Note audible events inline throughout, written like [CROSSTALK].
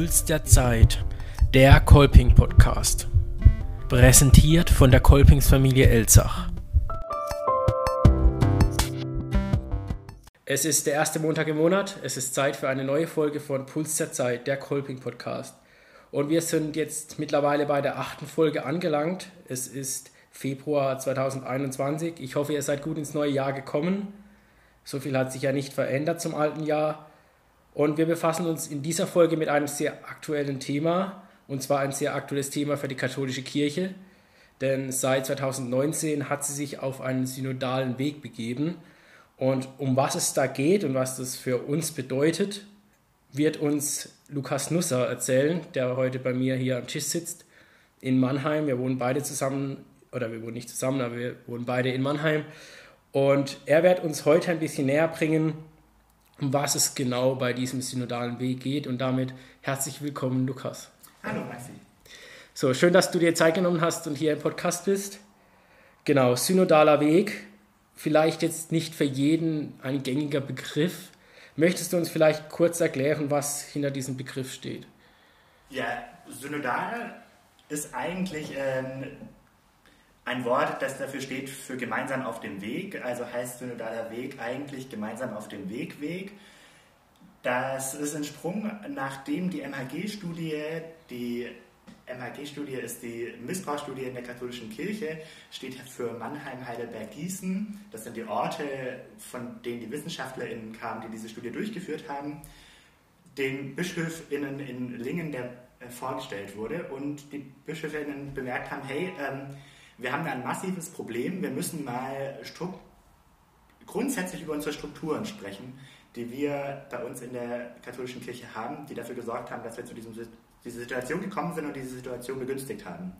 Puls der Zeit, der Kolping Podcast. Präsentiert von der Kolpingsfamilie Elzach. Es ist der erste Montag im Monat. Es ist Zeit für eine neue Folge von Puls der Zeit, der Kolping Podcast. Und wir sind jetzt mittlerweile bei der achten Folge angelangt. Es ist Februar 2021. Ich hoffe, ihr seid gut ins neue Jahr gekommen. So viel hat sich ja nicht verändert zum alten Jahr. Und wir befassen uns in dieser Folge mit einem sehr aktuellen Thema, und zwar ein sehr aktuelles Thema für die katholische Kirche. Denn seit 2019 hat sie sich auf einen synodalen Weg begeben. Und um was es da geht und was das für uns bedeutet, wird uns Lukas Nusser erzählen, der heute bei mir hier am Tisch sitzt in Mannheim. Wir wohnen beide zusammen, oder wir wohnen nicht zusammen, aber wir wohnen beide in Mannheim. Und er wird uns heute ein bisschen näher bringen, um was es genau bei diesem synodalen Weg geht. Und damit herzlich willkommen, Lukas. Hallo, Maxi. So, schön, dass du dir Zeit genommen hast und hier im Podcast bist. Genau, synodaler Weg. Vielleicht jetzt nicht für jeden ein gängiger Begriff. Möchtest du uns vielleicht kurz erklären, was hinter diesem Begriff steht? Ja, synodal ist eigentlich ähm, ein Wort, das dafür steht für gemeinsam auf dem Weg, also heißt synodaler Weg eigentlich gemeinsam auf dem Weg Weg. Das ist entsprungen, nachdem die MHG-Studie, die MHG-Studie ist die Missbrauchsstudie in der katholischen Kirche, steht für Mannheim, Heidelberg, Gießen. Das sind die Orte, von denen die WissenschaftlerInnen kamen, die diese Studie durchgeführt haben. Den BischöfInnen in Lingen, der äh, vorgestellt wurde und die BischöfInnen bemerkt haben, hey, ähm, wir haben da ein massives Problem. Wir müssen mal grundsätzlich über unsere Strukturen sprechen, die wir bei uns in der katholischen Kirche haben, die dafür gesorgt haben, dass wir zu diesem, dieser Situation gekommen sind und diese Situation begünstigt haben.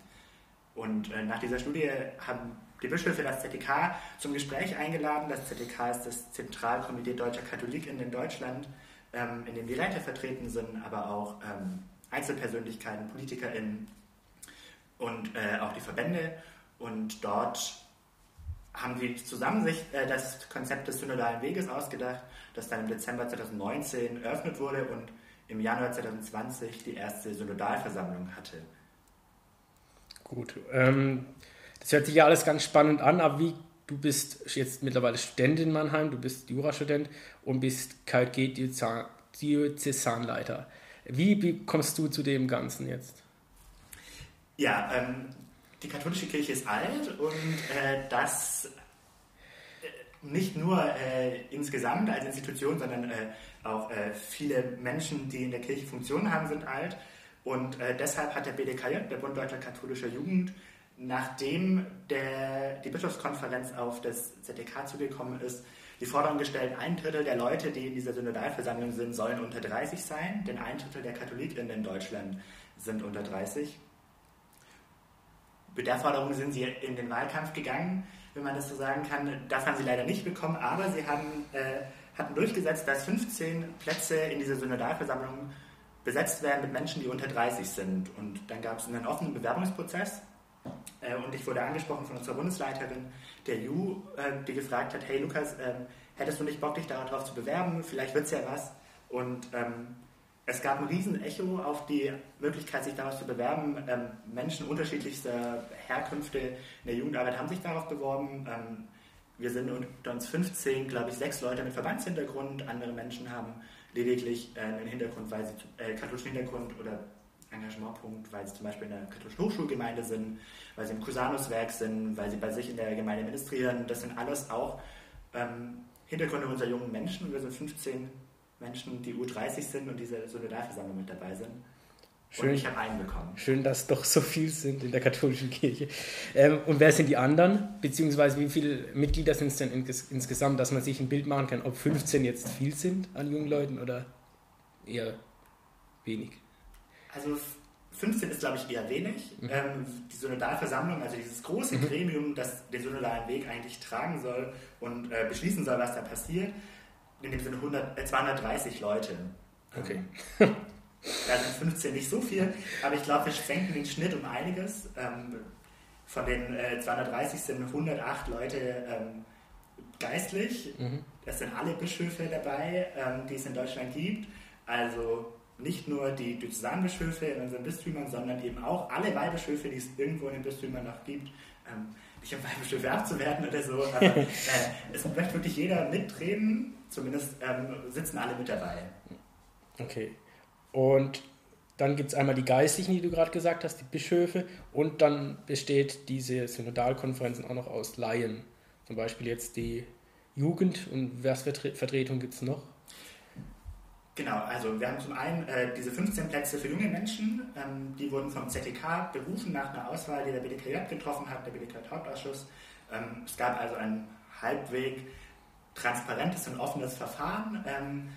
Und äh, nach dieser Studie haben die Bischöfe das ZDK zum Gespräch eingeladen. Das ZDK ist das Zentralkomitee Deutscher Katholiken in Deutschland, ähm, in dem die Räte vertreten sind, aber auch ähm, Einzelpersönlichkeiten, PolitikerInnen und äh, auch die Verbände. Und dort haben die zusammen sich äh, das Konzept des synodalen Weges ausgedacht, das dann im Dezember 2019 eröffnet wurde und im Januar 2020 die erste Synodalversammlung hatte. Gut, ähm, das hört sich ja alles ganz spannend an, aber wie du bist jetzt mittlerweile Student in Mannheim, du bist Jurastudent und bist KG-Diözesanleiter. Wie kommst du zu dem Ganzen jetzt? Ja, ähm, die katholische Kirche ist alt und äh, das äh, nicht nur äh, insgesamt als Institution, sondern äh, auch äh, viele Menschen, die in der Kirche Funktionen haben, sind alt. Und äh, deshalb hat der BDKJ, der Bund Deutscher Katholischer Jugend, nachdem der, die Bischofskonferenz auf das ZDK zugekommen ist, die Forderung gestellt, ein Drittel der Leute, die in dieser Synodalversammlung sind, sollen unter 30 sein, denn ein Drittel der Katholiken in Deutschland sind unter 30 mit der Forderung sind sie in den Wahlkampf gegangen, wenn man das so sagen kann. Das haben sie leider nicht bekommen, aber sie haben, äh, hatten durchgesetzt, dass 15 Plätze in dieser Synodalversammlung besetzt werden mit Menschen, die unter 30 sind. Und dann gab es einen offenen Bewerbungsprozess. Äh, und ich wurde angesprochen von unserer Bundesleiterin der JU, äh, die gefragt hat, hey Lukas, ähm, hättest du nicht Bock, dich darauf zu bewerben? Vielleicht wird es ja was. Und ähm, es gab ein riesen Echo auf die Möglichkeit, sich daraus zu bewerben. Ähm, Menschen unterschiedlichster Herkünfte in der Jugendarbeit haben sich darauf beworben. Ähm, wir sind unter uns 15, glaube ich, sechs Leute mit Verbandshintergrund. Andere Menschen haben lediglich äh, einen Hintergrund, weil sie äh, katholischen Hintergrund oder Engagementpunkt, weil sie zum Beispiel in der katholischen Hochschulgemeinde sind, weil sie im Cusanuswerk sind, weil sie bei sich in der Gemeinde ministrieren. Das sind alles auch ähm, Hintergründe unserer jungen Menschen. Wir sind 15 Menschen, die U30 sind und diese Solidarversammlung mit dabei sind. Schön, und ich habe einen bekommen. Schön, dass doch so viel sind in der katholischen Kirche. Ähm, und wer sind die anderen? Beziehungsweise wie viele Mitglieder sind es denn insgesamt, dass man sich ein Bild machen kann, ob 15 jetzt viel sind an jungen Leuten oder eher wenig? Also 15 ist, glaube ich, eher wenig. Mhm. Ähm, die Synodalversammlung, also dieses große mhm. Gremium, das den synodalen Weg eigentlich tragen soll und äh, beschließen soll, was da passiert, in dem Sinne 100, äh, 230 Leute. Okay. Da sind 15 nicht so viel, aber ich glaube, wir senken den Schnitt um einiges. Ähm, von den äh, 230 sind 108 Leute ähm, geistlich. Mhm. Das sind alle Bischöfe dabei, ähm, die es in Deutschland gibt. Also nicht nur die Diözesanbischöfe in unseren Bistümern, sondern eben auch alle Weihbischöfe, die es irgendwo in den Bistümern noch gibt. Nicht um Weihbischöfe abzuwerten oder so, aber [LAUGHS] äh, es möchte wirklich jeder mitreden, zumindest ähm, sitzen alle mit dabei. Okay. Und dann gibt es einmal die Geistlichen, die du gerade gesagt hast, die Bischöfe, und dann besteht diese Synodalkonferenzen auch noch aus Laien. Zum Beispiel jetzt die Jugend und Versvertretung gibt es noch? Genau, also wir haben zum einen äh, diese 15 Plätze für junge Menschen, ähm, die wurden vom ZTK berufen nach einer Auswahl, die der BDKJ getroffen hat, der BDKJ-Hauptausschuss. Ähm, es gab also ein halbweg transparentes und offenes Verfahren. Ähm,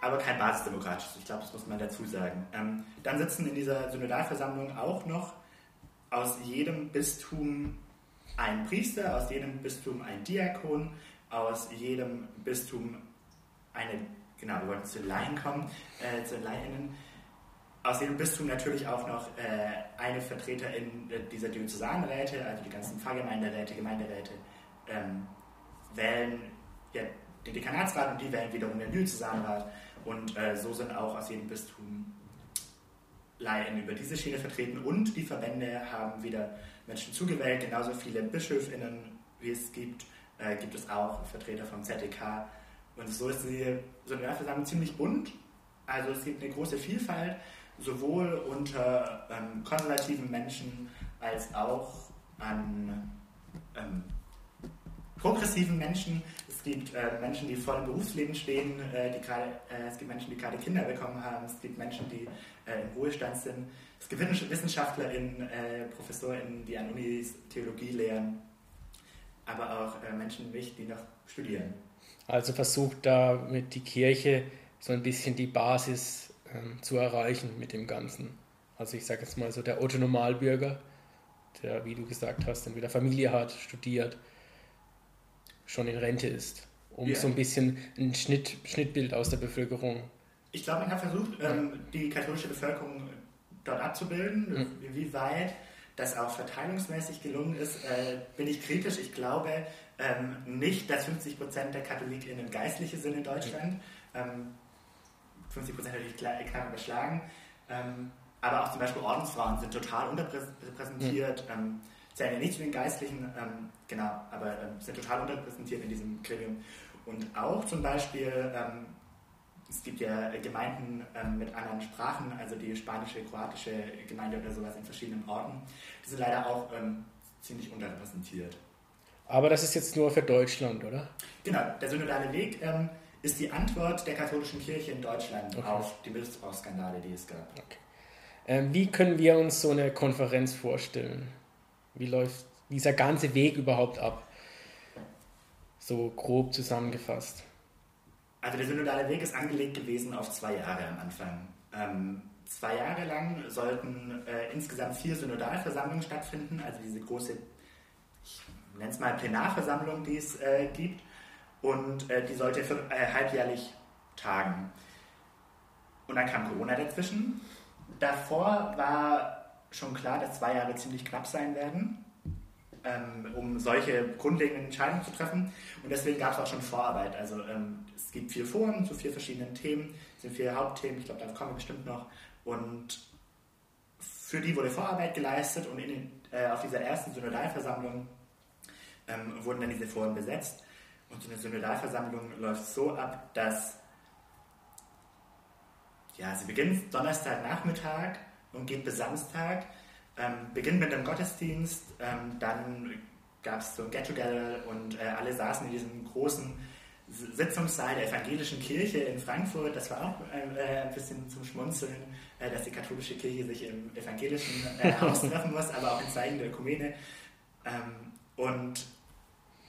aber kein basisdemokratisches. Ich glaube, das muss man dazu sagen. Ähm, dann sitzen in dieser Synodalversammlung auch noch aus jedem Bistum ein Priester, aus jedem Bistum ein Diakon, aus jedem Bistum eine, genau, wir wollten zu Laien kommen, äh, zu Laieninnen, aus jedem Bistum natürlich auch noch äh, eine Vertreterin dieser Diözesanräte, also die ganzen Pfarrgemeinderäte, Gemeinderäte, ähm, wählen ja, den Dekanatsrat und die wählen wiederum den Diözesanrat. Und äh, so sind auch aus jedem Bistum Laien über diese Schiene vertreten und die Verbände haben wieder Menschen zugewählt, genauso viele BischöfInnen, wie es gibt, äh, gibt es auch Vertreter vom ZDK. Und so ist die Solidarversammlung ziemlich bunt. Also es gibt eine große Vielfalt, sowohl unter ähm, konservativen Menschen als auch an ähm, progressiven Menschen. Es gibt äh, Menschen, die voll im Berufsleben stehen, äh, die grade, äh, es gibt Menschen, die gerade Kinder bekommen haben, es gibt Menschen, die äh, im Ruhestand sind. Es gibt WissenschaftlerInnen, äh, ProfessorInnen, die an Unis Theologie lehren, aber auch äh, Menschen wie mich, die noch studieren. Also versucht damit die Kirche so ein bisschen die Basis ähm, zu erreichen mit dem Ganzen. Also ich sage jetzt mal so der Otto Normalbürger, der, wie du gesagt hast, entweder Familie hat, studiert, schon in Rente ist, um ja. so ein bisschen ein Schnitt, Schnittbild aus der Bevölkerung. Ich glaube, man hat versucht, ähm, die katholische Bevölkerung dort abzubilden. Mhm. Wie weit das auch verteilungsmäßig gelungen ist, äh, bin ich kritisch. Ich glaube ähm, nicht, dass 50 Prozent der KatholikInnen Geistliche sind in Deutschland. Ähm, 50 Prozent natürlich klar, klar überschlagen. Ähm, aber auch zum Beispiel Ordensfrauen sind total unterrepräsentiert. Mhm zählen ja nicht zu den Geistlichen, ähm, genau, aber ähm, sind total unterrepräsentiert in diesem Gremium. Und auch zum Beispiel, ähm, es gibt ja Gemeinden ähm, mit anderen Sprachen, also die spanische, kroatische Gemeinde oder sowas in verschiedenen Orten, die sind leider auch ähm, ziemlich unterrepräsentiert. Aber das ist jetzt nur für Deutschland, oder? Genau, der synodale Weg ähm, ist die Antwort der katholischen Kirche in Deutschland okay. auf die Missbrauchsskandale, die es gab. Okay. wie können wir uns so eine Konferenz vorstellen? Wie läuft dieser ganze Weg überhaupt ab? So grob zusammengefasst. Also der synodale Weg ist angelegt gewesen auf zwei Jahre am Anfang. Ähm, zwei Jahre lang sollten äh, insgesamt vier Synodalversammlungen stattfinden, also diese große, ich nenne es mal Plenarversammlung, die es äh, gibt. Und äh, die sollte für, äh, halbjährlich tagen. Und dann kam Corona dazwischen. Davor war schon klar, dass zwei Jahre ziemlich knapp sein werden, ähm, um solche grundlegenden Entscheidungen zu treffen. Und deswegen gab es auch schon Vorarbeit. Also ähm, es gibt vier Foren zu vier verschiedenen Themen, es sind vier Hauptthemen, ich glaube, da kommen wir bestimmt noch. Und für die wurde Vorarbeit geleistet und in, äh, auf dieser ersten Synodalversammlung ähm, wurden dann diese Foren besetzt. Und so eine Synodalversammlung läuft so ab, dass ja, sie beginnt Donnerstagnachmittag und geht bis Samstag. Ähm, beginnt mit einem Gottesdienst, ähm, dann gab es so ein Get-Together und äh, alle saßen in diesem großen Sitzungssaal der evangelischen Kirche in Frankfurt. Das war auch äh, ein bisschen zum Schmunzeln, äh, dass die katholische Kirche sich im evangelischen äh, Haus [LAUGHS] treffen muss, aber auch in Zeichen der Ökumene. Ähm, und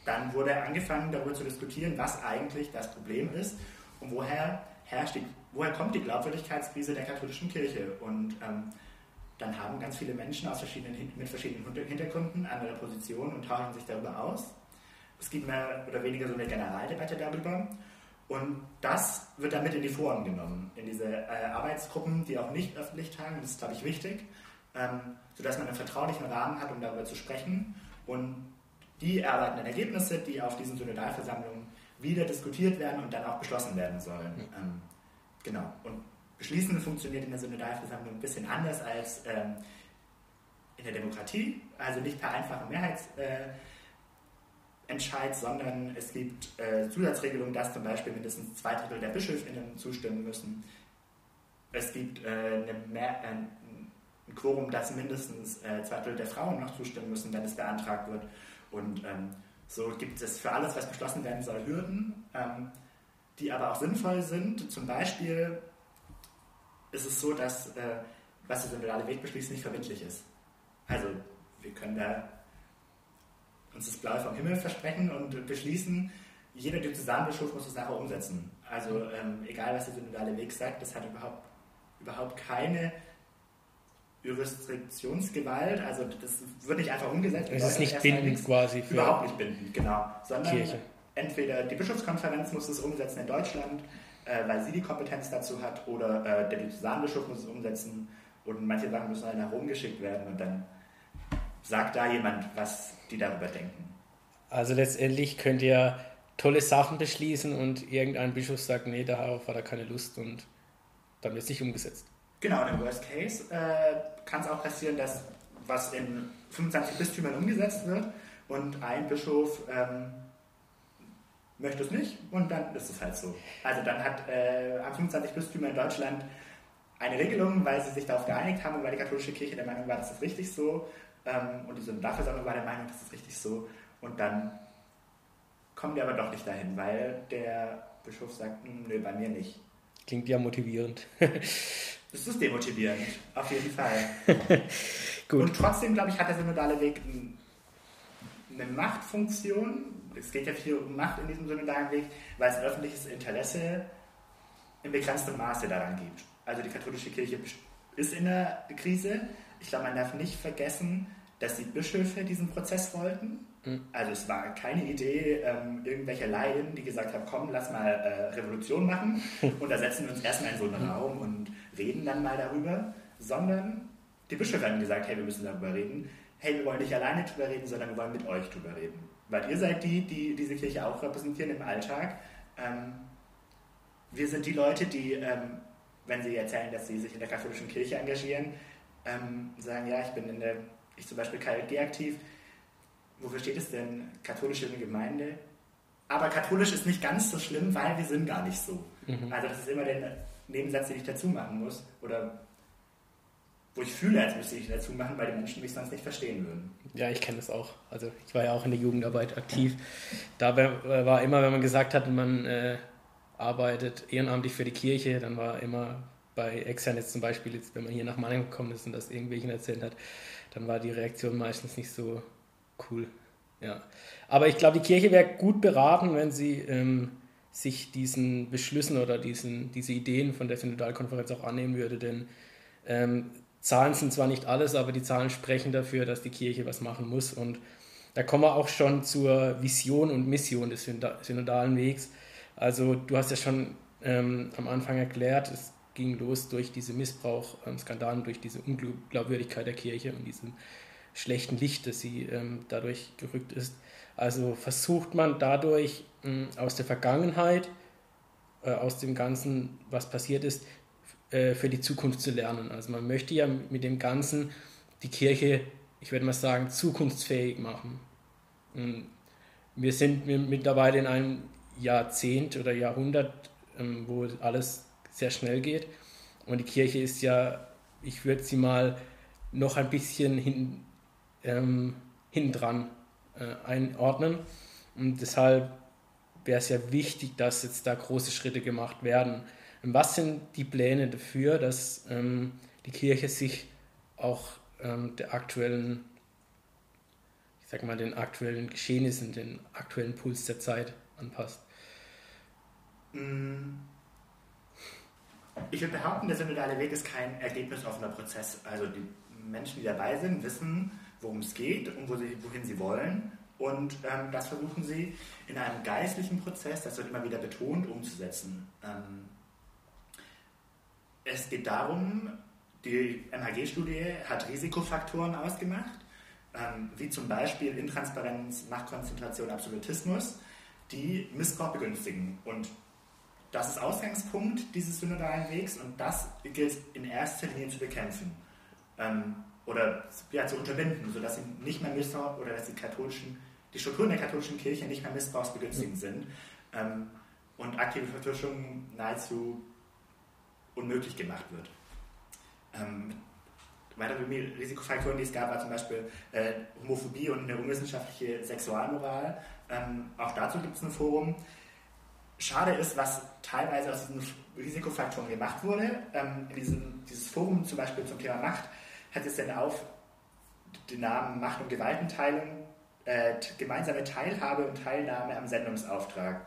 dann wurde angefangen, darüber zu diskutieren, was eigentlich das Problem ist und woher herrscht die woher kommt die Glaubwürdigkeitskrise der katholischen Kirche? Und ähm, dann haben ganz viele Menschen aus verschiedenen, mit verschiedenen Hintergründen andere Positionen und tauschen sich darüber aus. Es gibt mehr oder weniger so eine Generaldebatte darüber. Und das wird dann mit in die Foren genommen, in diese äh, Arbeitsgruppen, die auch nicht öffentlich tagen. Das ist, glaube ich, wichtig, ähm, sodass man einen vertraulichen Rahmen hat, um darüber zu sprechen. Und die erarbeiten dann Ergebnisse, die auf diesen Synodalversammlungen wieder diskutiert werden und dann auch beschlossen werden sollen. Ähm, Genau. Und Beschließen funktioniert in der Synodalversammlung ein bisschen anders als ähm, in der Demokratie, also nicht per einfacher Mehrheitsentscheid, äh, sondern es gibt äh, Zusatzregelungen, dass zum Beispiel mindestens zwei Drittel der BischöfInnen zustimmen müssen. Es gibt äh, eine Mehr ein Quorum, dass mindestens äh, zwei Drittel der Frauen noch zustimmen müssen, wenn es beantragt wird. Und ähm, so gibt es für alles, was beschlossen werden soll, Hürden, ähm, die aber auch sinnvoll sind. Zum Beispiel ist es so, dass äh, was der synodale Weg beschließt, nicht verbindlich ist. Also wir können da uns das Blaue vom Himmel versprechen und beschließen, jeder Diözesanbischof muss es nachher umsetzen. Also ähm, egal, was der synodale Weg sagt, das hat überhaupt, überhaupt keine Jurisdiktionsgewalt, also das wird nicht einfach umgesetzt. Es ist nicht bindend quasi. Für überhaupt nicht bindend, genau. Sondern Kirche. entweder die Bischofskonferenz muss es umsetzen in Deutschland, äh, weil sie die Kompetenz dazu hat, oder äh, der Diözesanbischof muss es umsetzen und manche Sachen müssen dann nach Rom geschickt werden und dann sagt da jemand, was die darüber denken. Also letztendlich könnt ihr tolle Sachen beschließen und irgendein Bischof sagt, nee, darauf hat er keine Lust und dann wird es nicht umgesetzt. Genau, im Worst Case äh, kann es auch passieren, dass was in 25 Bistümern umgesetzt wird und ein Bischof ähm, möchte es nicht und dann ist es halt so. Also dann hat äh, 25 Bistümer in Deutschland eine Regelung, weil sie sich darauf geeinigt haben und weil die katholische Kirche der Meinung war, das ist richtig so ähm, und die Synodalversammlung war der Meinung, das ist richtig so und dann kommen die aber doch nicht dahin, weil der Bischof sagt, hm, nö, bei mir nicht. Klingt ja motivierend. [LAUGHS] Das ist demotivierend, auf jeden Fall. [LAUGHS] Gut. Und trotzdem, glaube ich, hat der synodale Weg eine Machtfunktion. Es geht ja viel um Macht in diesem synodalen Weg, weil es öffentliches Interesse in begrenztem Maße daran gibt. Also die katholische Kirche ist in der Krise. Ich glaube, man darf nicht vergessen, dass die Bischöfe diesen Prozess wollten. Mhm. Also es war keine Idee ähm, irgendwelcher Laien, die gesagt haben, komm, lass mal äh, Revolution machen [LAUGHS] und da setzen wir uns erstmal in so einen Raum und reden dann mal darüber, sondern die Bischöfe haben gesagt, hey, wir müssen darüber reden. Hey, wir wollen nicht alleine darüber reden, sondern wir wollen mit euch darüber reden. Weil ihr seid die, die diese Kirche auch repräsentieren im Alltag. Ähm, wir sind die Leute, die, ähm, wenn sie erzählen, dass sie sich in der katholischen Kirche engagieren, ähm, sagen, ja, ich bin in der, ich zum Beispiel KLG aktiv. Wofür steht es denn? Katholische Gemeinde. Aber katholisch ist nicht ganz so schlimm, weil wir sind gar nicht so. Mhm. Also das ist immer der Nebensatz, den ich dazu machen muss. Oder wo ich fühle, als müsste ich dazu machen, weil die Menschen mich sonst nicht verstehen würden. Ja, ich kenne das auch. Also ich war ja auch in der Jugendarbeit aktiv. Da war immer, wenn man gesagt hat, man äh, arbeitet ehrenamtlich für die Kirche, dann war immer bei Extern jetzt zum Beispiel, jetzt, wenn man hier nach Mannheim gekommen ist und das irgendwelchen erzählt hat, dann war die Reaktion meistens nicht so cool. Ja. Aber ich glaube, die Kirche wäre gut beraten, wenn sie ähm, sich diesen Beschlüssen oder diesen, diese Ideen von der Synodalkonferenz auch annehmen würde, denn ähm, Zahlen sind zwar nicht alles, aber die Zahlen sprechen dafür, dass die Kirche was machen muss. Und da kommen wir auch schon zur Vision und Mission des synodalen Wegs. Also du hast ja schon ähm, am Anfang erklärt, es ging los durch diese Missbrauchskandale, ähm, durch diese Unglaubwürdigkeit der Kirche und diesem schlechten Licht, das sie ähm, dadurch gerückt ist. Also versucht man dadurch mh, aus der Vergangenheit, äh, aus dem Ganzen, was passiert ist, äh, für die Zukunft zu lernen. Also man möchte ja mit dem Ganzen die Kirche, ich würde mal sagen, zukunftsfähig machen. Und wir sind mittlerweile in einem Jahrzehnt oder Jahrhundert, ähm, wo alles sehr schnell geht. Und die Kirche ist ja, ich würde sie mal noch ein bisschen hin, ähm, hindran äh, einordnen. Und deshalb wäre es ja wichtig, dass jetzt da große Schritte gemacht werden. Und was sind die Pläne dafür, dass ähm, die Kirche sich auch ähm, der aktuellen, ich sag mal, den aktuellen Geschehnissen, den aktuellen Puls der Zeit anpasst? Mm. Ich würde behaupten, der synodale Weg ist kein ergebnisoffener Prozess. Also die Menschen, die dabei sind, wissen, worum es geht und wo sie, wohin sie wollen. Und ähm, das versuchen sie in einem geistlichen Prozess, das wird immer wieder betont, umzusetzen. Ähm, es geht darum, die MHG-Studie hat Risikofaktoren ausgemacht, ähm, wie zum Beispiel Intransparenz, Machtkonzentration, Absolutismus, die Missbrauch begünstigen. Und das ist Ausgangspunkt dieses synodalen Wegs und das gilt in erster Linie zu bekämpfen ähm, oder ja, zu unterbinden, sodass sie nicht mehr Missbrauch oder dass die katholischen, die Strukturen der katholischen Kirche nicht mehr missbrauchsbegünstigend sind ähm, und aktive Vertuschung nahezu unmöglich gemacht wird. Ähm, weitere Risikofaktoren, die es gab, war zum Beispiel äh, Homophobie und eine unwissenschaftliche Sexualmoral. Ähm, auch dazu gibt es ein Forum. Schade ist, was teilweise aus diesen Risikofaktoren gemacht wurde. Ähm, in diesem, dieses Forum zum Beispiel zum Thema Macht hat es dann auf den Namen Macht- und Gewaltenteilung, äh, gemeinsame Teilhabe und Teilnahme am Sendungsauftrag.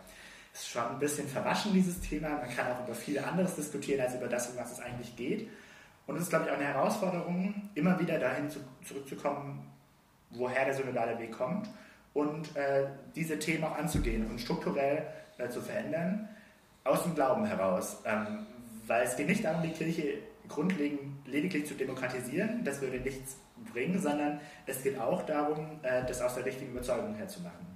Das ist schon ein bisschen verwaschen, dieses Thema. Man kann auch über viel anderes diskutieren, als über das, um was es eigentlich geht. Und es ist, glaube ich, auch eine Herausforderung, immer wieder dahin zu, zurückzukommen, woher der synodale Weg kommt und äh, diese Themen auch anzugehen und strukturell äh, zu verändern, aus dem Glauben heraus. Ähm, weil es geht nicht darum, die Kirche grundlegend lediglich zu demokratisieren, das würde nichts bringen, sondern es geht auch darum, äh, das aus der richtigen Überzeugung herzumachen.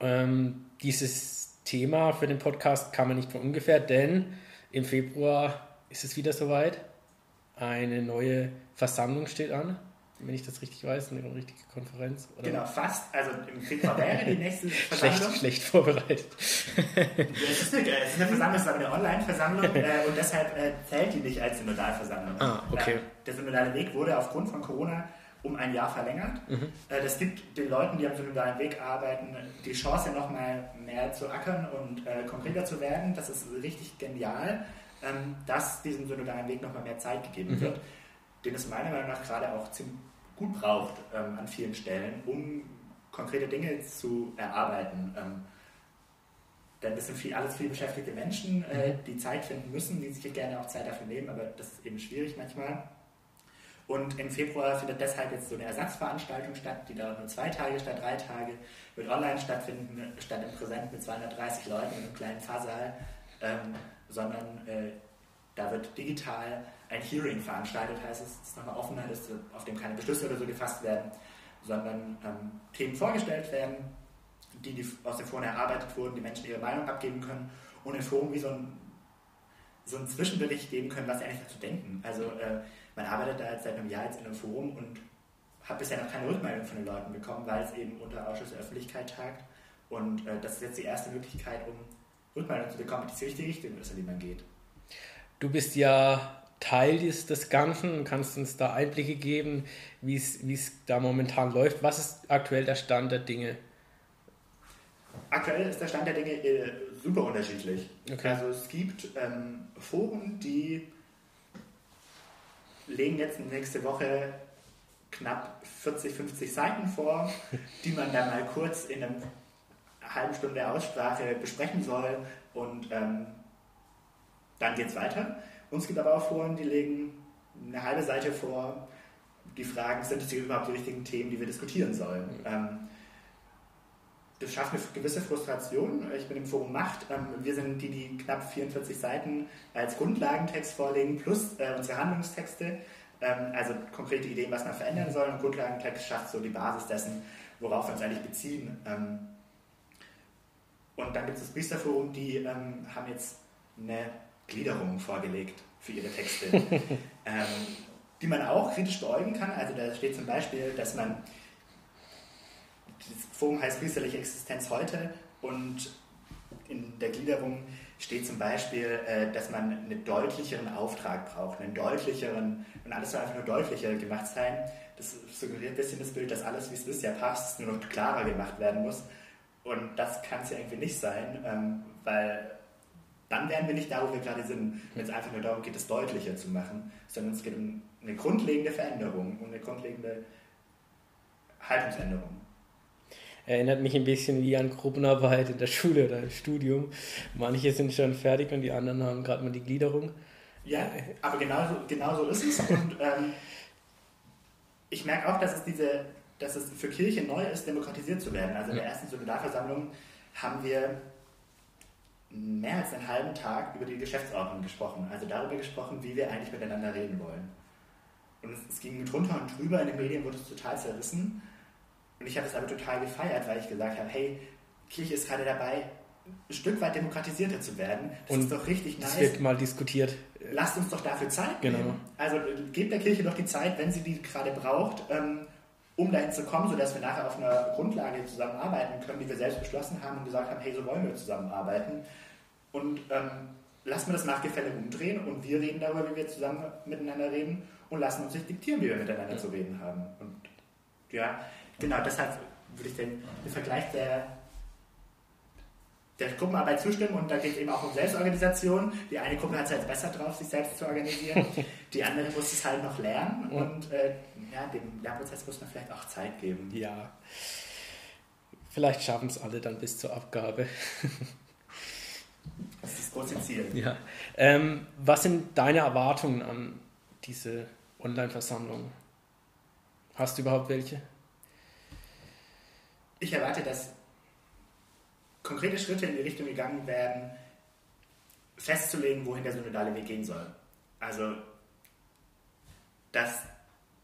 Ähm, dieses Thema für den Podcast kam man nicht von ungefähr, denn im Februar ist es wieder soweit. Eine neue Versammlung steht an wenn ich das richtig weiß, eine richtige Konferenz. Oder? Genau, fast. Also im Februar wäre die nächste [LAUGHS] Versammlung. schlecht, schlecht vorbereitet. es, ist eine, es ist eine Versammlung, es ist aber eine Online-Versammlung [LAUGHS] äh, und deshalb äh, zählt die nicht als Synodalversammlung. Ah, okay. Der synodale Weg wurde aufgrund von Corona um ein Jahr verlängert. Mhm. Äh, das gibt den Leuten, die am synodalen Weg arbeiten, die Chance, nochmal mehr zu ackern und konkreter zu werden. Das ist richtig genial, ähm, dass diesem synodalen Weg nochmal mehr Zeit gegeben mhm. wird den es meiner Meinung nach gerade auch ziemlich gut braucht ähm, an vielen Stellen, um konkrete Dinge zu erarbeiten. Ähm, denn das sind viel, alles viel beschäftigte Menschen, äh, mhm. die Zeit finden müssen, die sich gerne auch Zeit dafür nehmen, aber das ist eben schwierig manchmal. Und im Februar findet deshalb jetzt so eine Ersatzveranstaltung statt, die dauert nur zwei Tage statt drei Tage, wird online stattfinden, statt im Präsent mit 230 Leuten in einem kleinen Fahrsaal, ähm, sondern äh, da wird digital ein Hearing veranstaltet, heißt es, es ist nochmal offener ist, auf dem keine Beschlüsse oder so gefasst werden, sondern ähm, Themen vorgestellt werden, die, die aus dem Forum erarbeitet wurden, die Menschen ihre Meinung abgeben können und im Forum wie so ein, so einen Zwischenbericht geben können, was sie eigentlich dazu denken. Also äh, man arbeitet da jetzt seit einem Jahr jetzt in einem Forum und hat bisher noch keine Rückmeldung von den Leuten bekommen, weil es eben unter Ausschuss der Öffentlichkeit tagt. Und äh, das ist jetzt die erste Möglichkeit, um Rückmeldung zu bekommen, die die Richtung ist, in die man geht. Du bist ja Teil des, des Ganzen und kannst uns da Einblicke geben, wie es da momentan läuft. Was ist aktuell der Stand der Dinge? Aktuell ist der Stand der Dinge äh, super unterschiedlich. Okay. Also es gibt ähm, Foren, die legen jetzt nächste Woche knapp 40, 50 Seiten vor, [LAUGHS] die man dann mal kurz in einer halben Stunde Aussprache besprechen soll und ähm, dann geht es Uns gibt aber auch Foren, die legen eine halbe Seite vor, die fragen, sind das hier überhaupt die richtigen Themen, die wir diskutieren sollen. Mhm. Ähm, das schafft eine gewisse Frustration. Ich bin im Forum Macht. Ähm, wir sind die, die knapp 44 Seiten als Grundlagentext vorlegen, plus äh, unsere Handlungstexte, ähm, also konkrete Ideen, was man verändern soll. Und Grundlagentext schafft so die Basis dessen, worauf wir uns eigentlich beziehen. Ähm, und dann gibt es das Priesterforum, die haben jetzt eine Gliederungen vorgelegt für ihre Texte, [LAUGHS] ähm, die man auch kritisch beäugen kann. Also da steht zum Beispiel, dass man, das Forum heißt priesterliche Existenz heute und in der Gliederung steht zum Beispiel, äh, dass man einen deutlicheren Auftrag braucht, einen deutlicheren, und alles soll einfach nur deutlicher gemacht sein. Das suggeriert ein bisschen das Bild, dass alles, wie es ist, ja passt, nur noch klarer gemacht werden muss. Und das kann es ja irgendwie nicht sein, ähm, weil dann wären wir nicht da, wo wir gerade sind, wenn es einfach nur darum geht, es deutlicher zu machen, sondern es geht um eine grundlegende Veränderung, um eine grundlegende Haltungsänderung. Erinnert mich ein bisschen wie an Gruppenarbeit in der Schule oder im Studium. Manche sind schon fertig und die anderen haben gerade mal die Gliederung. Ja, aber genau, genau so ist es. Und ähm, ich merke auch, dass es, diese, dass es für Kirche neu ist, demokratisiert zu werden. Also in der ersten Solidarversammlung haben wir mehr als einen halben Tag über die Geschäftsordnung gesprochen, also darüber gesprochen, wie wir eigentlich miteinander reden wollen. Und es, es ging drunter und drüber, in den Medien wurde es total zerrissen. Und ich habe es aber total gefeiert, weil ich gesagt habe, hey, Kirche ist gerade dabei, ein Stück weit demokratisierter zu werden. Das und ist doch richtig nice. Das wird mal diskutiert. Lasst uns doch dafür Zeit genau. nehmen. Also gebt der Kirche doch die Zeit, wenn sie die gerade braucht, ähm, um dahin zu kommen, sodass wir nachher auf einer Grundlage zusammenarbeiten können, die wir selbst beschlossen haben und gesagt haben, hey, so wollen wir zusammenarbeiten. Und ähm, lassen wir das Nachgefälle umdrehen und wir reden darüber, wie wir zusammen miteinander reden und lassen uns nicht diktieren, wie wir miteinander ja. zu reden haben. Und ja, genau, deshalb würde ich den, den Vergleich der, der Gruppenarbeit zustimmen und da geht es eben auch um Selbstorganisation. Die eine Gruppe hat es halt besser drauf, sich selbst zu organisieren, [LAUGHS] die andere muss es halt noch lernen und äh, ja, dem Lernprozess muss man vielleicht auch Zeit geben. Ja, vielleicht schaffen es alle dann bis zur Abgabe. [LAUGHS] Das ist das große Ziel. Ja. Ähm, was sind deine Erwartungen an diese Online-Versammlung? Hast du überhaupt welche? Ich erwarte, dass konkrete Schritte in die Richtung gegangen werden, festzulegen, wohin der synodale Weg gehen soll. Also, dass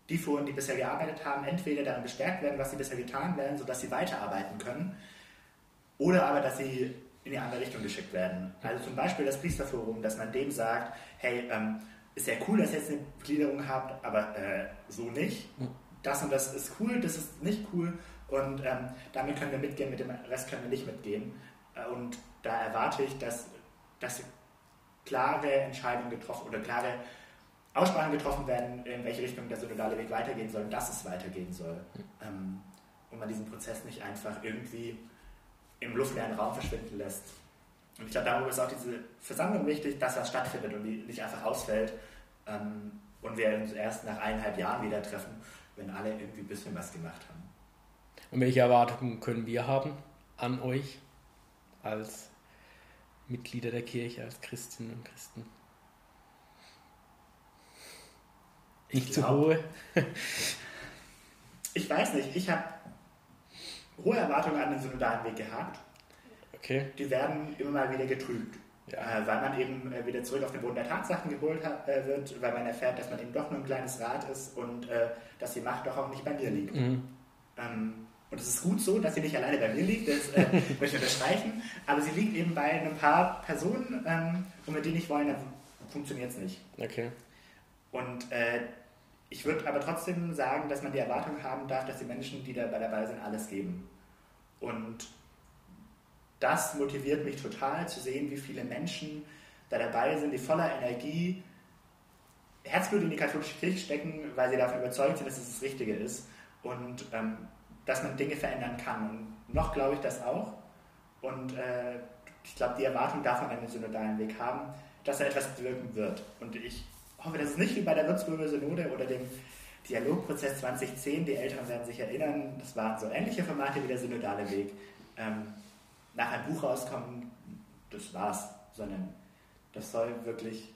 die Foren, die bisher gearbeitet haben, entweder darin bestärkt werden, was sie bisher getan werden, sodass sie weiterarbeiten können, oder aber, dass sie in die andere Richtung geschickt werden. Also zum Beispiel das Priesterforum, dass man dem sagt, hey, ähm, ist ja cool, dass ihr jetzt eine Gliederung habt, aber äh, so nicht. Das und das ist cool, das ist nicht cool und ähm, damit können wir mitgehen, mit dem Rest können wir nicht mitgehen. Äh, und da erwarte ich, dass, dass klare Entscheidungen getroffen oder klare Aussprachen getroffen werden, in welche Richtung der synodale Weg weitergehen soll und dass es weitergehen soll. Ähm, und man diesen Prozess nicht einfach irgendwie im luftleeren Raum verschwinden lässt. Und ich glaube, darüber ist auch diese Versammlung wichtig, dass das stattfindet und die nicht einfach ausfällt ähm, und wir uns erst nach eineinhalb Jahren wieder treffen, wenn alle irgendwie ein bisschen was gemacht haben. Und welche Erwartungen können wir haben an euch als Mitglieder der Kirche, als Christinnen und Christen? Nicht ich zu hohe? ich weiß nicht. Ich habe hohe Erwartungen an den synodalen Weg gehabt. Okay. Die werden immer mal wieder getrübt. Ja. Äh, weil man eben äh, wieder zurück auf den Boden der Tatsachen geholt hat, äh, wird, weil man erfährt, dass man eben doch nur ein kleines Rad ist und dass die Macht doch auch nicht bei mir liegt. Mhm. Ähm, und es ist gut so, dass sie nicht alleine bei mir liegt, das [LAUGHS] möchte ich unterstreichen, aber sie liegt eben bei ein paar Personen ähm, und mit denen ich wollen, dann funktioniert es nicht. Okay. Und ich würde aber trotzdem sagen, dass man die Erwartung haben darf, dass die Menschen, die dabei dabei sind, alles geben. Und das motiviert mich total zu sehen, wie viele Menschen da dabei sind, die voller Energie Herzblut in die katholische Kirche stecken, weil sie davon überzeugt sind, dass es das Richtige ist und ähm, dass man Dinge verändern kann. Und noch glaube ich das auch. Und äh, ich glaube, die Erwartung darf man an den synodalen Weg haben, dass er etwas bewirken wird. Und ich hoffe, dass es nicht wie bei der Würzburger Synode oder dem Dialogprozess 2010, die Älteren werden sich erinnern, das waren so ähnliche Formate wie der synodale Weg, ähm, nach einem Buch rauskommen, das war's, sondern das soll wirklich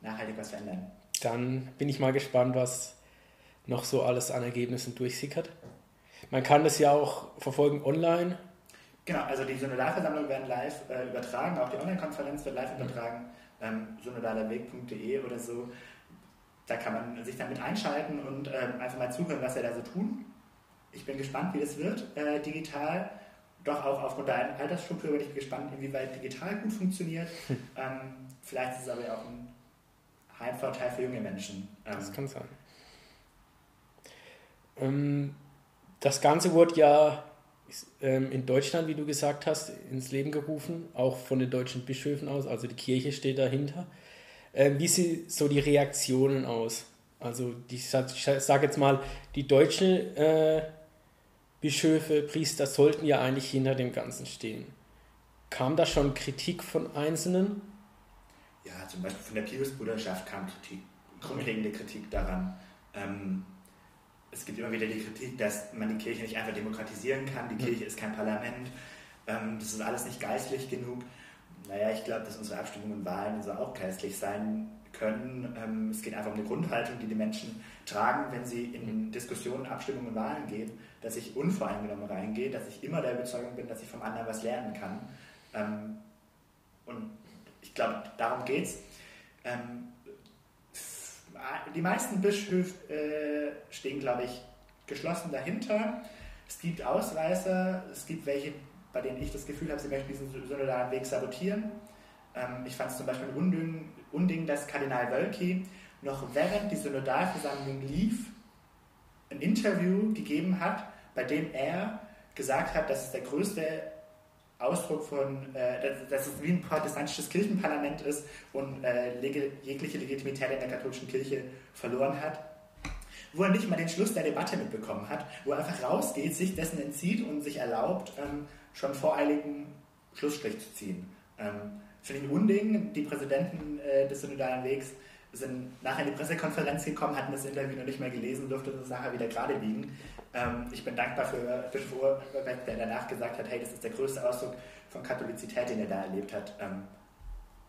nachhaltig was verändern. Dann bin ich mal gespannt, was noch so alles an Ergebnissen durchsickert. Man kann das ja auch verfolgen online. Genau, also die Synodalversammlungen werden live äh, übertragen, auch die Online-Konferenz wird live mhm. übertragen ähm, synodalerweg.de oder so. Da kann man sich damit einschalten und ähm, einfach mal zuhören, was wir da so tun. Ich bin gespannt, wie das wird, äh, digital. Doch auch aufgrund der Altersstruktur bin ich gespannt, inwieweit digital gut funktioniert. Hm. [LAUGHS] Ähm, vielleicht ist es aber auch ein Heimvorteil für junge Menschen. Ähm, das kann sein. Ähm, das Ganze wurde ja in Deutschland, wie du gesagt hast, ins Leben gerufen, auch von den deutschen Bischöfen aus, also die Kirche steht dahinter. Ähm, wie sehen so die Reaktionen aus? Also ich sage jetzt mal, die deutschen äh, Bischöfe, Priester sollten ja eigentlich hinter dem Ganzen stehen. Kam da schon Kritik von Einzelnen? Ja, zum Beispiel von der Pius-Bruderschaft kam Kritik, grundlegende Kritik daran. Ähm, es gibt immer wieder die Kritik, dass man die Kirche nicht einfach demokratisieren kann. Die Kirche ist kein Parlament. Ähm, das ist alles nicht geistlich genug. Naja, ich glaube, dass unsere Abstimmungen und Wahlen so auch geistlich sein können. Ähm, es geht einfach um eine Grundhaltung, die die Menschen tragen, wenn sie in Diskussionen, Abstimmungen und Wahlen gehen, dass ich unvoreingenommen reingehe, dass ich immer der Überzeugung bin, dass ich vom anderen was lernen kann. Ähm, und ich glaube, darum geht es die meisten Bischöfe äh, stehen, glaube ich, geschlossen dahinter. Es gibt Ausreißer, es gibt welche, bei denen ich das Gefühl habe, sie möchten diesen synodalen Weg sabotieren. Ähm, ich fand es zum Beispiel Unding, Unding, dass Kardinal Wölki noch während die Synodalversammlung lief, ein Interview gegeben hat, bei dem er gesagt hat, dass es der größte Ausdruck von, äh, dass, es wie ein protestantisches Kirchenparlament ist und äh, jegliche Legitimität in der katholischen Kirche verloren hat. Wo er nicht mal den Schluss der Debatte mitbekommen hat, wo er einfach rausgeht, sich dessen entzieht und sich erlaubt, ähm, schon voreiligen Schlussstrich zu ziehen. Ähm, finde ich ein Unding. Die Präsidenten äh, des Synodalen Wegs sind nachher in die Pressekonferenz gekommen, hatten das Interview noch nicht mehr gelesen, durfte das nachher wieder gerade liegen. Ähm, ich bin dankbar für Bischof Urbeck, der danach gesagt hat, hey, das ist der größte Ausdruck von Katholizität, den er da erlebt hat. Ähm,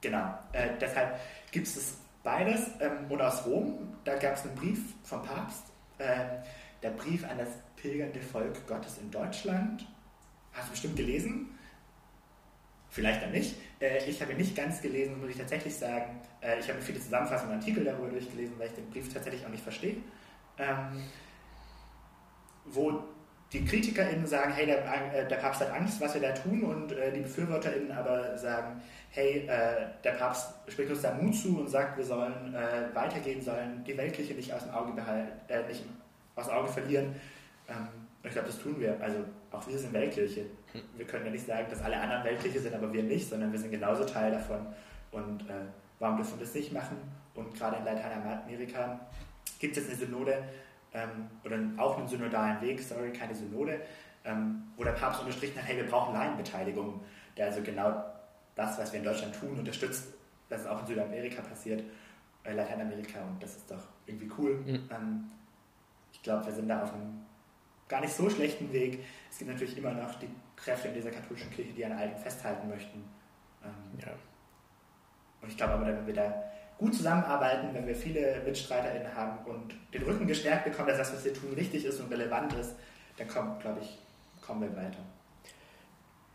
genau, äh, deshalb gibt es beides. Ähm, und aus Rom, da gab es einen Brief vom Papst, äh, der Brief an das pilgernde Volk Gottes in Deutschland. Hast du bestimmt gelesen? Vielleicht dann nicht. Äh, ich habe ihn nicht ganz gelesen, muss ich tatsächlich sagen. Äh, ich habe viele Zusammenfassungen und Artikel darüber durchgelesen, weil ich den Brief tatsächlich auch nicht verstehe. Ähm, wo die KritikerInnen sagen, hey, der, äh, der, Papst hat Angst, was wir da tun, und die BefürworterInnen aber sagen, hey, der Papst spricht uns da Mut zu und sagt, wir sollen weitergehen, sollen die Weltkirche nicht aus dem Auge behalten, nicht aus dem Auge verlieren. Ähm, ich glaube, das tun wir. Also auch wir sind Weltkirche. Wir können ja nicht sagen, dass alle anderen Weltkirche sind, aber wir nicht, sondern wir sind genauso Teil davon. Und äh, warum dürfen wir das nicht machen? Und gerade in Lateinamerika gibt es jetzt eine Synode ähm, oder auch einen synodalen Weg, sorry, keine Synode, ähm, wo der Papst unterstrichen hat, hey, wir brauchen Laienbeteiligung, der also genau das, was wir in Deutschland tun, unterstützt, dass es auch in Südamerika passiert, äh, Lateinamerika und das ist doch irgendwie cool. Mhm. Ähm, ich glaube, wir sind da auf einem gar nicht so schlechten Weg. Es gibt natürlich immer noch die Kräfte in dieser katholischen Kirche, die an Alten festhalten möchten. Ähm, ja. Und ich glaube aber, wenn wir da gut zusammenarbeiten, wenn wir viele MitstreiterInnen haben und den Rücken gestärkt bekommen, dass das, was wir tun, richtig ist und relevant ist, dann kommt, glaube ich, kommen wir weiter.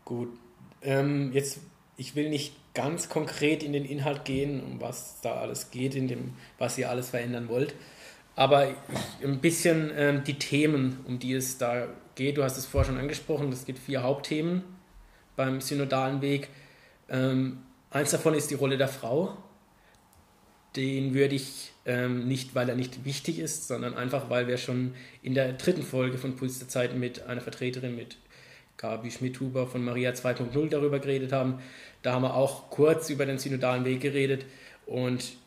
Gut. Ähm, jetzt, ich will nicht ganz konkret in den Inhalt gehen, um was da alles geht, in dem, was ihr alles verändern wollt. Aber ich, ein bisschen ähm, die Themen, um die es da geht, du hast es vorher schon angesprochen, es gibt vier Hauptthemen beim synodalen Weg. Ähm, eins davon ist die Rolle der Frau. Den würde ich ähm, nicht, weil er nicht wichtig ist, sondern einfach, weil wir schon in der dritten Folge von Puls der Zeit mit einer Vertreterin, mit Gabi Schmidhuber von Maria 2.0 darüber geredet haben. Da haben wir auch kurz über den synodalen Weg geredet und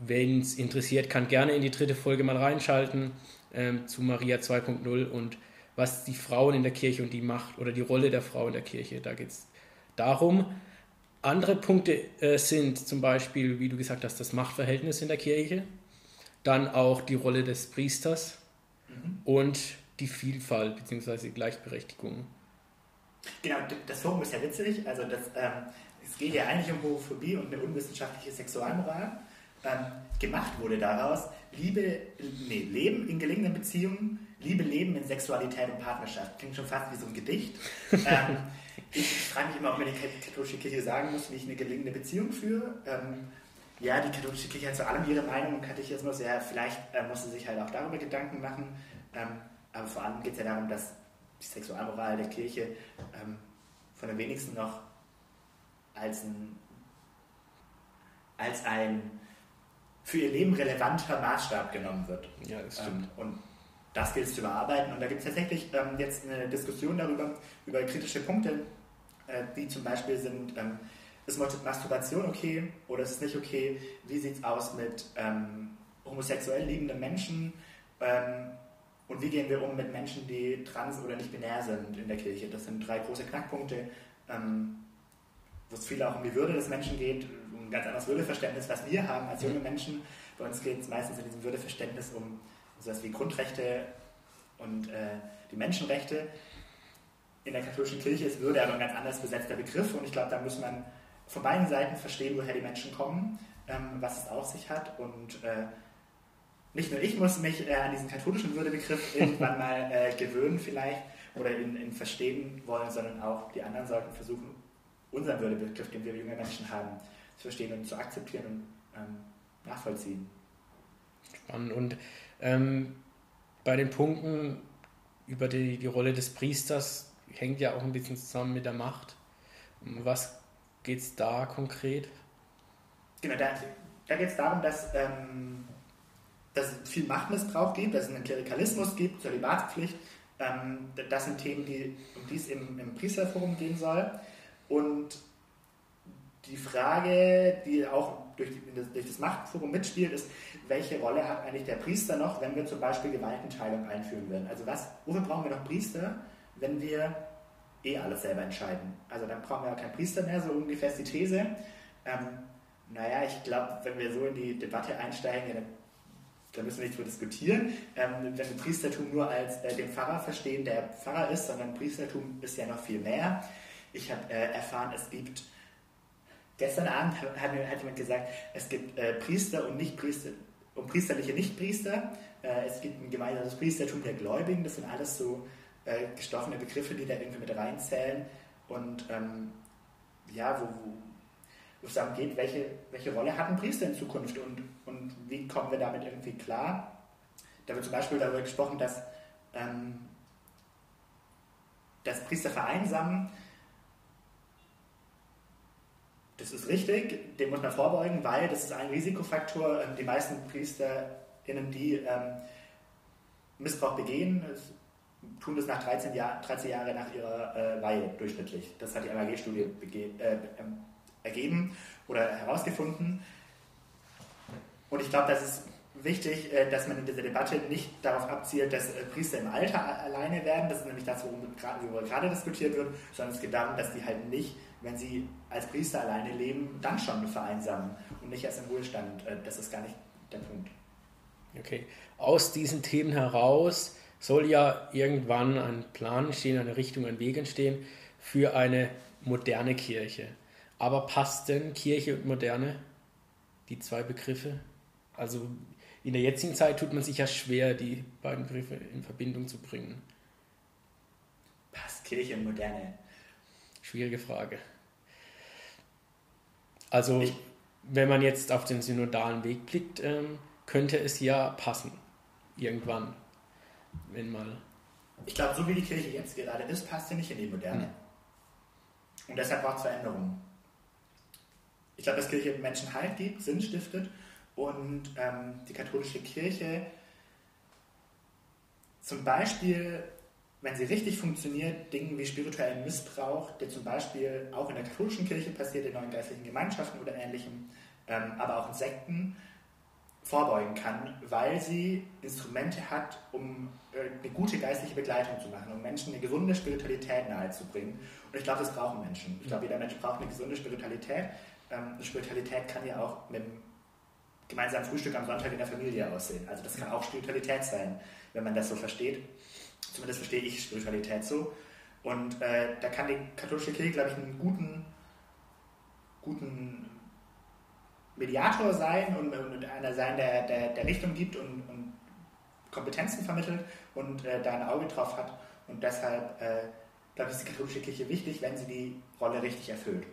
Wen es interessiert, kann gerne in die dritte Folge mal reinschalten ähm, zu Maria 2.0 und was die Frauen in der Kirche und die Macht oder die Rolle der Frau in der Kirche, da geht es darum. Andere Punkte äh, sind zum Beispiel, wie du gesagt hast, das Machtverhältnis in der Kirche, dann auch die Rolle des Priesters mhm. und die Vielfalt bzw. Gleichberechtigung. Genau, das Forum ist ja witzig. Also das, ähm, es geht ja eigentlich um Homophobie und eine unwissenschaftliche Sexualmoral ähm, gemacht wurde daraus, Liebe, nee, Leben in gelingenden Beziehungen, Liebe, Leben in Sexualität und Partnerschaft. Klingt schon fast wie so ein Gedicht. [LAUGHS] ähm, ich frage mich immer, ob mir die katholische Kirche sagen muss, wie ich eine gelingende Beziehung führe. Ähm, ja, die katholische Kirche hat zu allem ihre Meinung und Katechismus. Ja, vielleicht äh, muss sie sich halt auch darüber Gedanken machen. Ähm, aber vor allem geht es ja darum, dass die Sexualmoral der Kirche ähm, von den wenigsten noch als ein, als ein für ihr Leben relevanter Maßstab genommen wird. Ja, das stimmt. Ähm, und das gilt es zu überarbeiten. Und da gibt es tatsächlich ähm, jetzt eine Diskussion darüber, über kritische Punkte, äh, die zum Beispiel sind, ähm, ist Masturbation okay oder ist es nicht okay? Wie sieht es aus mit ähm, homosexuell liebenden Menschen? Ähm, und wie gehen wir um mit Menschen, die trans oder nicht binär sind in der Kirche? Das sind drei große Knackpunkte, ähm, wo es viel auch um die Würde des Menschen geht, ein ganz anderes Würdeverständnis, was wir haben als junge Menschen. Bei uns geht es meistens in diesem Würdeverständnis um sowas wie Grundrechte und äh, die Menschenrechte. In der katholischen Kirche ist Würde aber ein ganz anders besetzter Begriff und ich glaube, da muss man von beiden Seiten verstehen, woher die Menschen kommen, ähm, was es auf sich hat und äh, nicht nur ich muss mich äh, an diesen katholischen Würdebegriff [LAUGHS] irgendwann mal äh, gewöhnen vielleicht oder ihn, ihn, verstehen wollen, sondern auch die anderen sollten versuchen, unseren Würdebegriff, den wir junge Menschen haben, zu verstehen und zu akzeptieren und ähm, nachvollziehen. Spannend. Und ähm, bei den Punkten über die, die Rolle des Priesters, hängt ja auch ein bisschen zusammen mit der Macht. Um was geht es da konkret? Genau, da, da geht es darum, dass, ähm, dass es viel Machtmissbrauch gibt, dass es einen Klerikalismus gibt, Zölibatspflicht. Ähm, das sind Themen, die, um die es im, im Priesterforum gehen soll. Und die Frage, die auch durch, durch das Machtforum mitspielt, ist, welche Rolle hat eigentlich der Priester noch, wenn wir zum Beispiel Gewaltenteilung einführen würden? Also was, wofür brauchen wir noch Priester, wenn wir eh alles selber entscheiden? Also dann brauchen wir auch keinen Priester mehr, so ungefähr ist die These. Ähm, naja, ich glaube, wenn wir so in die Debatte einsteigen, dann, dann, müssen wir nicht drüber diskutieren. Ähm, wenn wir Priestertum nur als äh, den Pfarrer verstehen, der Pfarrer ist, sondern Priestertum ist ja noch viel mehr. Ich habe äh, erfahren, es gibt Gestern Abend hat, hat jemand gesagt, es gibt äh, Priester und Nichtpriester und priesterliche Nichtpriester. Äh, es gibt ein gemeinsames Priestertum der Gläubigen. Das sind alles so äh, gestoffene Begriffe, die da irgendwie mit reinzählen. Und ähm, ja, wo, wo, es darum geht, welche, welche Rolle hat ein Priester in Zukunft und, und wie kommen wir damit irgendwie klar? Da wird zum Beispiel darüber gesprochen, dass, ähm, dass Priester vereinsamen das ist richtig, dem muss man vorbeugen, weil das ist ein Risikofaktor. Ähm, die meisten PriesterInnen, die ähm, Missbrauch begehen, tun das nach 13, Jahr, 13 Jahren nach ihrer äh, Weihe durchschnittlich. Das hat die MAG-Studie äh, ähm, ergeben oder herausgefunden. Und ich glaube, das ist wichtig, äh, dass man in dieser Debatte nicht darauf abzielt, dass äh, Priester im Alter alleine werden. Das ist nämlich das, worüber gerade diskutiert wird, sondern es geht darum, dass die halt nicht wenn sie als Priester alleine leben, dann schon vereinsamen und nicht erst im Wohlstand. Äh, das ist gar nicht der Punkt. Okay. Aus diesen Themen heraus soll ja irgendwann ein Plan entstehen, eine Richtung, ein Weg entstehen für eine moderne Kirche. Aber passt denn Kirche und Moderne, die zwei Begriffe? Also in der jetzigen Zeit tut man sich ja schwer, die beiden Begriffe in Verbindung zu bringen. Passt Kirche und Moderne? Schwierige Frage. Also, ich, wenn man jetzt auf den synodalen Weg blickt, ähm, könnte es ja passen. Irgendwann. Wenn mal. Ich glaube, so wie die Kirche jetzt gerade ist, passt sie nicht in die Moderne. Hm. Und deshalb braucht es Veränderungen. Ich glaube, dass Kirche Menschen Halt gibt, Sinn stiftet und ähm, die katholische Kirche zum Beispiel wenn sie richtig funktioniert, Dingen wie spirituellen Missbrauch, der zum Beispiel auch in der katholischen Kirche passiert, in neuen geistlichen Gemeinschaften oder ähnlichem, ähm, aber auch in Sekten, vorbeugen kann, weil sie Instrumente hat, um äh, eine gute geistliche Begleitung zu machen, um Menschen eine gesunde Spiritualität nahezubringen. Und ich glaube, das brauchen Menschen. Ich glaube, jeder Mensch braucht eine gesunde Spiritualität. Ähm, Spiritualität kann ja auch mit einem gemeinsamen Frühstück am Sonntag in der Familie aussehen. Also das kann auch Spiritualität sein, wenn man das so versteht. Zumindest verstehe ich Spiritualität so. Und äh, da kann die katholische Kirche, glaube ich, einen guten, guten Mediator sein und, und einer sein, der, der, der Richtung gibt und, und Kompetenzen vermittelt und äh, da ein Auge drauf hat. Und deshalb, äh, glaube ich, ist die katholische Kirche wichtig, wenn sie die Rolle richtig erfüllt.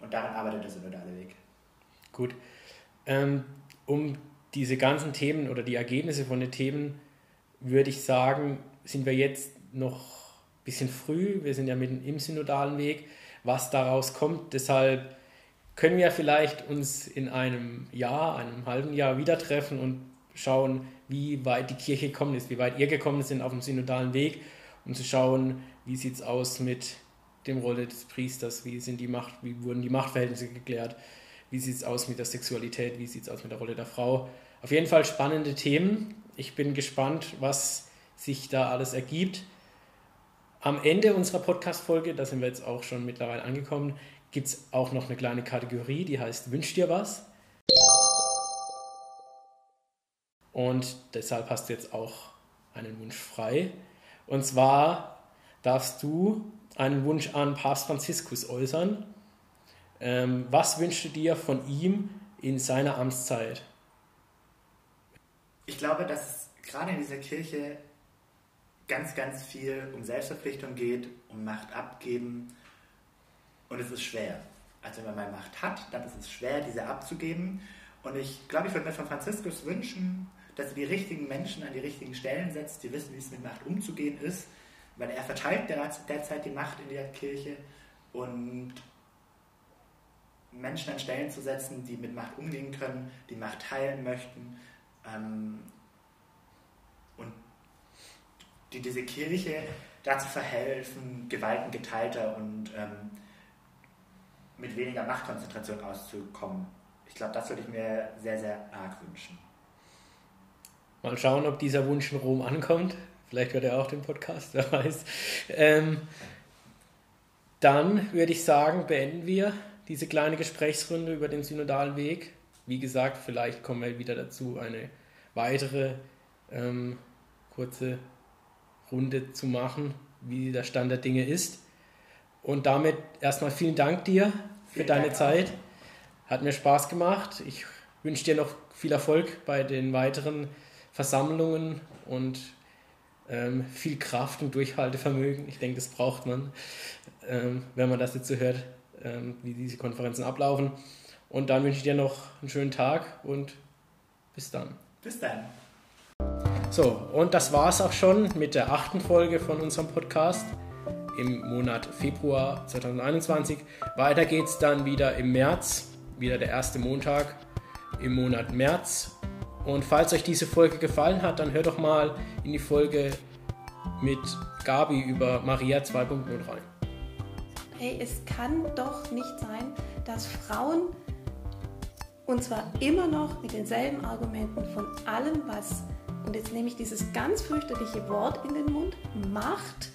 Und daran arbeitet der synodale Weg. Gut. Ähm, um diese ganzen Themen oder die Ergebnisse von den Themen, würde ich sagen, sind wir jetzt noch ein bisschen früh. Wir sind ja mitten im synodalen Weg. Was daraus kommt, deshalb können wir vielleicht uns in einem Jahr, einem halben Jahr wieder treffen und schauen, wie weit die Kirche gekommen ist, wie weit ihr gekommen sind auf dem synodalen Weg, um zu schauen, wie sieht es aus mit dem Rolle des Priesters, wie sind die Macht, wie wurden die Machtverhältnisse geklärt, wie sieht es aus mit der Sexualität, wie sieht es aus mit der Rolle der Frau. Auf jeden Fall spannende Themen. Ich bin gespannt, was sich da alles ergibt. Am Ende unserer Podcast-Folge, da sind wir jetzt auch schon mittlerweile angekommen, gibt es auch noch eine kleine Kategorie, die heißt Wünsch dir was. Und deshalb hast du jetzt auch einen Wunsch frei. Und zwar darfst du einen Wunsch an Papst Franziskus äußern. Ähm, was wünschst du dir von ihm in seiner Amtszeit? Ich glaube, dass gerade in dieser Kirche ganz, ganz viel um Selbstverpflichtung geht, um Macht abgeben. Und es ist schwer. Also wenn man Macht hat, dann ist es schwer, diese abzugeben. Und ich glaube, ich würde mir von Franziskus wünschen, dass er die richtigen Menschen an die richtigen Stellen setzt, die wissen, wie es mit Macht umzugehen ist, weil er verteilt derzeit die Macht in der Kirche und Menschen an Stellen zu setzen, die mit Macht umgehen können, die Macht teilen möchten ähm, und die diese Kirche dazu verhelfen, Gewalten geteilter und ähm, mit weniger Machtkonzentration auszukommen. Ich glaube, das würde ich mir sehr, sehr arg wünschen. Mal schauen, ob dieser Wunsch in Rom ankommt. Vielleicht hört er auch den Podcast, [LAUGHS] wer weiß. Ähm, dann würde ich sagen, beenden wir diese kleine Gesprächsrunde über den synodalen Weg. Wie gesagt, vielleicht kommen wir wieder dazu, eine weitere ähm, kurze Runde zu machen, wie der Stand der Dinge ist. Und damit erstmal vielen Dank dir für vielen deine Dank Zeit. Auch. Hat mir Spaß gemacht. Ich wünsche dir noch viel Erfolg bei den weiteren Versammlungen und ähm, viel Kraft und Durchhaltevermögen. Ich denke, das braucht man, ähm, wenn man das jetzt so hört, ähm, wie diese Konferenzen ablaufen. Und dann wünsche ich dir noch einen schönen Tag und bis dann. Bis dann. So, und das war es auch schon mit der achten Folge von unserem Podcast im Monat Februar 2021. Weiter geht es dann wieder im März, wieder der erste Montag im Monat März. Und falls euch diese Folge gefallen hat, dann hört doch mal in die Folge mit Gabi über Maria 2.0 rein. Hey, es kann doch nicht sein, dass Frauen und zwar immer noch mit denselben Argumenten von allem, was, und jetzt nehme ich dieses ganz fürchterliche Wort in den Mund, Macht,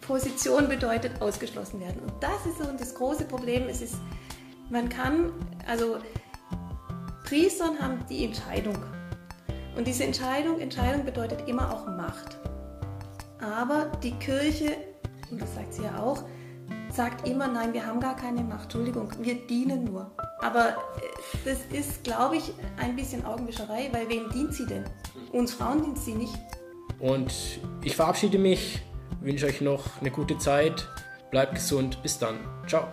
Position bedeutet, ausgeschlossen werden. Und das ist so das große Problem. Es ist, man kann, also Priestern haben die Entscheidung. Und diese Entscheidung, Entscheidung bedeutet immer auch Macht. Aber die Kirche, und das sagt sie ja auch, sagt immer, nein, wir haben gar keine Macht, Entschuldigung, wir dienen nur. Aber äh, das ist, glaube ich, ein bisschen Augenwischerei, weil wem dient sie denn? Uns Frauen dient sie nicht. Und ich verabschiede mich, wünsche euch noch eine gute Zeit, bleibt gesund, bis dann. Ciao.